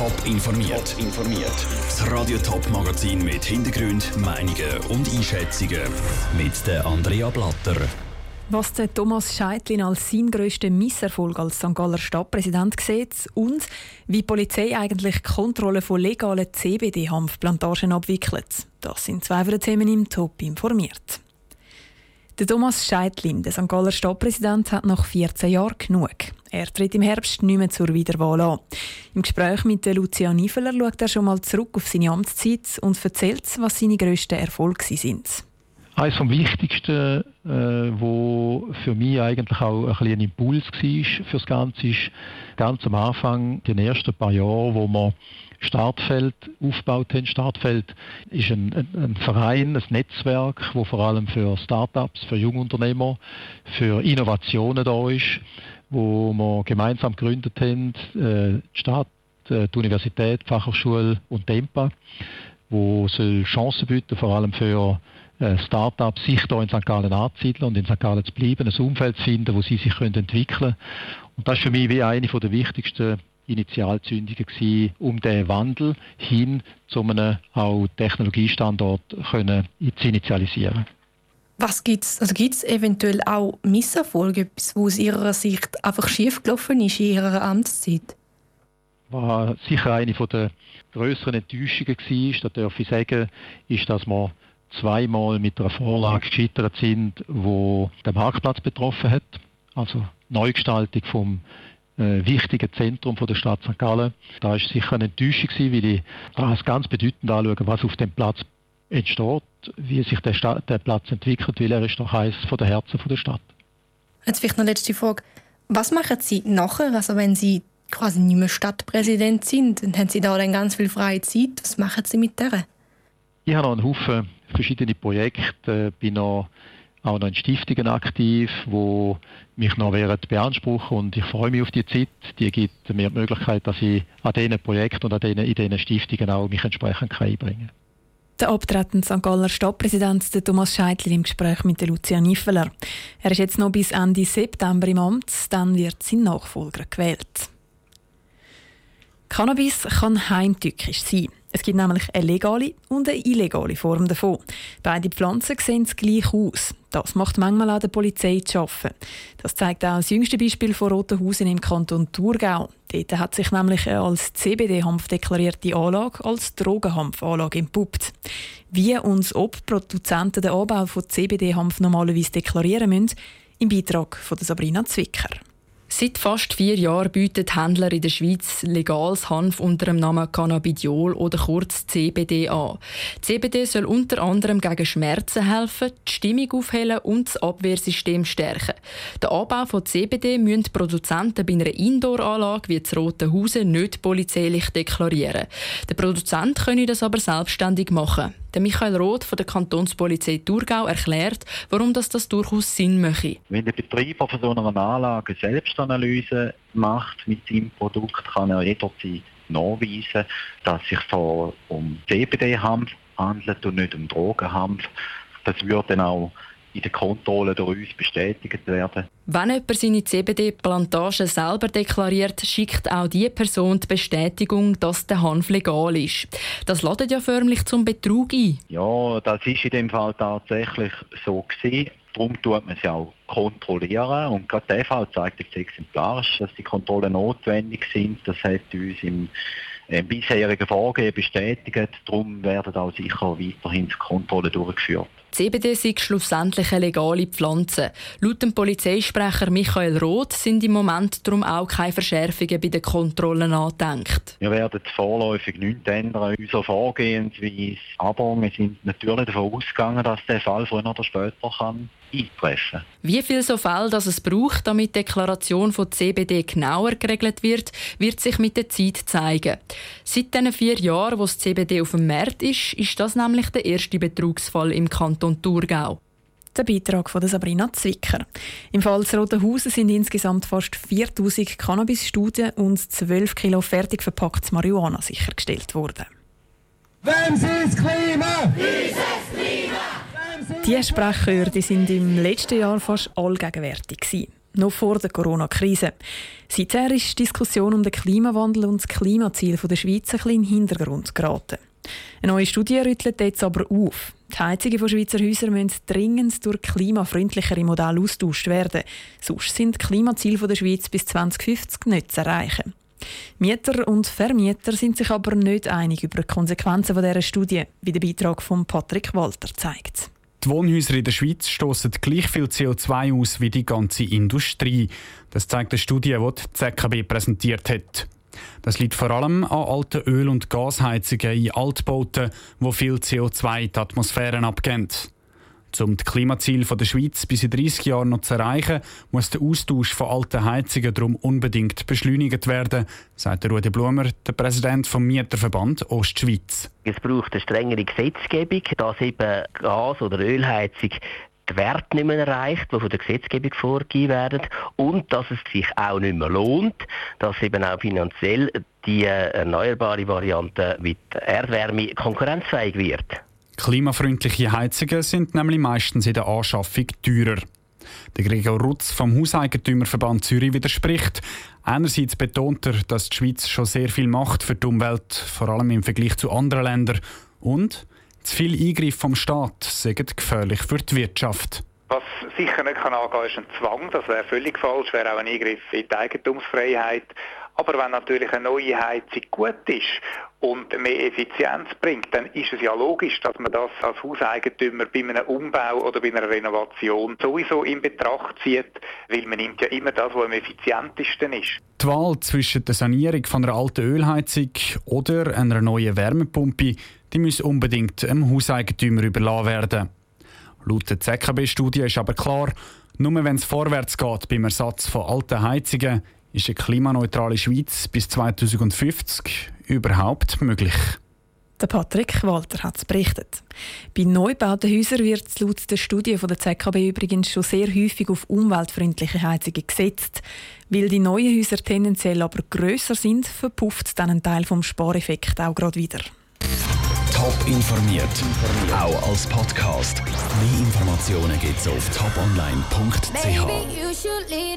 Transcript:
Top informiert. informiert. Das Radio Top Magazin mit Hintergrund, Meinungen und Einschätzungen mit der Andrea Blatter. Was der Thomas Scheitlin als sein grössten Misserfolg als St. Galler Stadtpräsident sieht und wie die Polizei eigentlich die Kontrolle von legalen CBD-Hanfplantagen abwickelt. Das sind zwei Themen im Top informiert. Der Thomas Scheidlin, der St. Galler Stadtpräsident, hat nach 14 Jahren genug. Er tritt im Herbst nicht mehr zur Wiederwahl an. Im Gespräch mit Lucia Niefeler schaut er schon mal zurück auf seine Amtszeit und erzählt, was seine grössten Erfolge sind. Eines vom Wichtigsten, äh, wo für mich eigentlich auch ein, ein Impuls war für das Ganze, ist ganz am Anfang, den ersten paar Jahren, wo wir Startfeld aufgebaut haben. Startfeld ist ein, ein, ein Verein, ein Netzwerk, wo vor allem für Startups, für Jungunternehmer, für Innovationen da ist, wo wir gemeinsam gegründet haben, äh, die Stadt, äh, die Universität, die Fachhochschule und Tempa, wo soll Chancen bieten, vor allem für Startups, sich hier in St. Gallen anzusiedeln und in St. Gallen zu bleiben, ein Umfeld zu finden, wo sie sich können entwickeln können. Und das ist für mich wie eine der wichtigsten Initialzündungen gewesen, um den Wandel hin zu einem auch Technologiestandort können zu initialisieren. Was gibt's? Also gibt's eventuell auch Misserfolge, etwas, wo aus Ihrer Sicht einfach schiefgelaufen ist in Ihrer Amtszeit? Was sicher eine der größeren Enttäuschungen war, das darf ich sagen, ist, dass wir zweimal mit einer Vorlage gescheitert sind, wo den Marktplatz betroffen hat. Also Neugestaltung vom äh, wichtigen Zentrum von der Stadt St. Gallen. Da war sicher eine Enttäuschung, weil ich das ganz bedeutend anschaue, was auf dem Platz entsteht, wie sich der, Stadt, der Platz entwickelt, weil er ist doch eines von der Herzen von der Stadt. Jetzt vielleicht noch eine letzte Frage. Was machen Sie nachher, also wenn Sie quasi nicht mehr Stadtpräsident sind? Dann haben Sie da dann ganz viel freie Zeit. Was machen Sie mit der? Ich habe noch einen Haufen verschiedene Projekte, bin noch auch noch in Stiftungen aktiv, wo mich noch während beanspruchen und ich freue mich auf die Zeit. Die gibt mir die Möglichkeit, dass ich an diesen Projekten und an diesen, in diesen Stiftungen auch mich entsprechend einbringen kann. Der abtretende St. Galler Stadtpräsident Thomas Scheitler im Gespräch mit Lucia Niffeler. Er ist jetzt noch bis Ende September im Amt, dann wird sein Nachfolger gewählt. Cannabis kann heimtückisch sein. Es gibt nämlich eine legale und eine illegale Form davon. Beide Pflanzen sehen gleich aus. Das macht manchmal auch der Polizei zu arbeiten. Das zeigt auch das jüngste Beispiel von Rotenhausen im Kanton Thurgau. Dort hat sich nämlich eine als CBD-Hanf deklarierte Anlage als Drogenhanfanlage entpuppt. Wie und ob Produzenten den Anbau von CBD-Hanf normalerweise deklarieren müssen, im Beitrag von Sabrina Zwicker. Seit fast vier Jahren bieten Händler in der Schweiz legales Hanf unter dem Namen Cannabidiol oder kurz CBD an. CBD soll unter anderem gegen Schmerzen helfen, die Stimmung aufhellen und das Abwehrsystem stärken. Den Anbau von CBD müssen die Produzenten bei einer Indoor-Anlage wie das Rote Hause nicht polizeilich deklarieren. Der Produzent könne das aber selbstständig machen. Der Michael Roth von der Kantonspolizei Thurgau erklärt, warum das, das durchaus Sinn mache. Wenn der Betreiber von so einer Anlage Selbstanalyse macht mit seinem Produkt, kann er jederzeit nachweisen, dass es sich um CBD-Hanf handelt und nicht um Drogenhanf. Das würde dann auch in der Kontrolle durch uns bestätigt werden. Wenn jemand seine CBD-Plantage selber deklariert, schickt auch die Person die Bestätigung, dass der Hanf legal ist. Das ladet ja förmlich zum Betrug ein. Ja, das ist in dem Fall tatsächlich so gewesen. Darum tut man sie auch kontrollieren. Und gerade der Fall zeigt jetzt exemplarisch, dass die Kontrollen notwendig sind. Das hat uns im äh, bisherigen Vorgehen bestätigt. Darum werden auch sicher weiterhin Kontrollen durchgeführt. CBD sind schlussendlich eine legale Pflanze. Laut dem Polizeisprecher Michael Roth sind im Moment darum auch keine Verschärfungen bei den Kontrollen angedenkt. Wir werden vorläufig nichts ändern in unserer Vorgehensweise. Aber wir sind natürlich davon ausgegangen, dass der Fall früher oder später kann eintreffen. Wie viel so Fälle dass es braucht, damit die Deklaration von CBD genauer geregelt wird, wird sich mit der Zeit zeigen. Seit den vier Jahren, wo das CBD auf dem Markt ist, ist das nämlich der erste Betrugsfall im Kanton Thurgau. Der Beitrag von Sabrina Zwicker. Im Fall des Roten Hauses sind insgesamt fast 4000 Cannabis-Studien und 12 Kilo fertig verpacktes Marihuana sichergestellt worden. Wem sie das Klima? Die Sprechchöre die sind im letzten Jahr fast allgegenwärtig. noch vor der Corona-Krise. Seither ist die Diskussion um den Klimawandel und das Klimaziel der Schweiz ein bisschen in den Hintergrund geraten. Eine neue Studie rüttelt jetzt aber auf. Die Heizungen von Schweizer Häusern müssen dringend durch klimafreundlichere Modelle austauscht werden. Sonst sind die Klimaziele der Schweiz bis 2050 nicht zu erreichen. Mieter und Vermieter sind sich aber nicht einig über die Konsequenzen dieser Studie, wie der Beitrag von Patrick Walter zeigt. Die Wohnhäuser in der Schweiz stoßen gleich viel CO2 aus wie die ganze Industrie. Das zeigt eine Studie, die die ZKB präsentiert hat. Das liegt vor allem an alten Öl- und Gasheizungen in Altbauten, wo viel CO2 in die Atmosphäre abgeben. Um die Klimaziele der Schweiz bis in 30 Jahren noch zu erreichen, muss der Austausch von alten Heizungen darum unbedingt beschleunigt werden, sagt Rudi Blumer, der Präsident vom Mieterverband Ostschweiz. Es braucht eine strengere Gesetzgebung, dass eben Gas- oder Ölheizung die Werte nicht mehr erreicht, die von der Gesetzgebung vorgegeben werden und dass es sich auch nicht mehr lohnt, dass eben auch finanziell die erneuerbare Variante mit Erdwärme konkurrenzfähig wird. Klimafreundliche Heizungen sind nämlich meistens in der Anschaffung teurer. Der Gregor Rutz vom Hauseigentümerverband Zürich widerspricht. Einerseits betont er, dass die Schweiz schon sehr viel macht für die Umwelt, vor allem im Vergleich zu anderen Ländern. Und zu viel Eingriff vom Staat sind gefährlich für die Wirtschaft. Was sicher nicht kann angehen, ist ein Zwang. Das wäre völlig falsch, wäre auch ein Eingriff in die Eigentumsfreiheit. Aber wenn natürlich eine neue Heizung gut ist und mehr Effizienz bringt, dann ist es ja logisch, dass man das als Hauseigentümer bei einem Umbau oder bei einer Renovation sowieso in Betracht zieht, weil man nimmt ja immer das, was am effizientesten ist. Die Wahl zwischen der Sanierung von einer alten Ölheizung oder einer neuen Wärmepumpe, die muss unbedingt einem Hauseigentümer überlassen werden. Laut der ZKB-Studie ist aber klar, nur wenn es vorwärts geht beim Ersatz von alten Heizungen, ist eine klimaneutrale Schweiz bis 2050 überhaupt möglich? Der Patrick Walter hat es berichtet. Bei neubauten Häusern wird laut der Studie von der ZKB übrigens schon sehr häufig auf umweltfreundliche Heizungen gesetzt. Weil die neuen Häuser tendenziell aber grösser sind, verpufft dann ein Teil vom Spareffekt auch gerade wieder. Top informiert, auch als Podcast. Mehr Informationen gibt es auf toponline.ch.